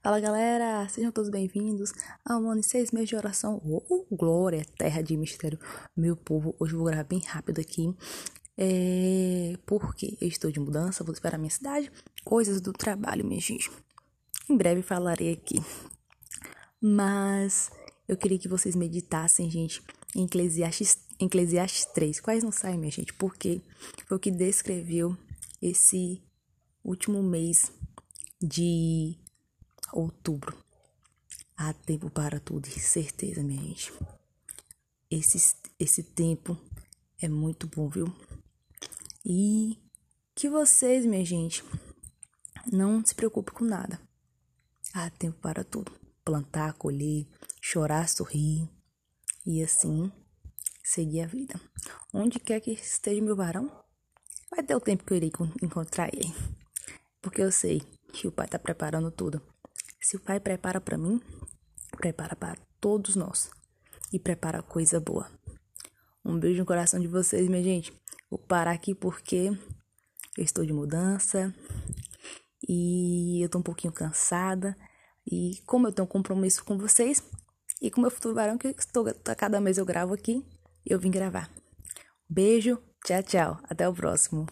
Fala galera, sejam todos bem-vindos ao ano seis meses de oração. Oh, glória, terra de mistério, meu povo. Hoje eu vou gravar bem rápido aqui, é, porque eu estou de mudança, vou esperar minha cidade, coisas do trabalho, minha gente. Em breve falarei aqui, mas eu queria que vocês meditassem, gente, em Eclesiastes, Eclesiastes 3. Quais não saem, minha gente? Porque foi o que descreveu esse último mês de outubro. Há tempo para tudo, certeza, minha gente. Esse, esse tempo é muito bom, viu? E que vocês, minha gente, não se preocupem com nada. Há tempo para tudo. Plantar, colher, chorar, sorrir e assim seguir a vida. Onde quer que esteja meu varão, vai ter o tempo que eu irei encontrar ele. Porque eu sei que o Pai está preparando tudo. Se o Pai prepara para mim, prepara para todos nós. E prepara coisa boa. Um beijo no coração de vocês, minha gente. Vou parar aqui porque eu estou de mudança e eu tô um pouquinho cansada. E como eu tenho um compromisso com vocês e com meu futuro varão, que estou, cada mês eu gravo aqui, eu vim gravar. Beijo, tchau, tchau. Até o próximo.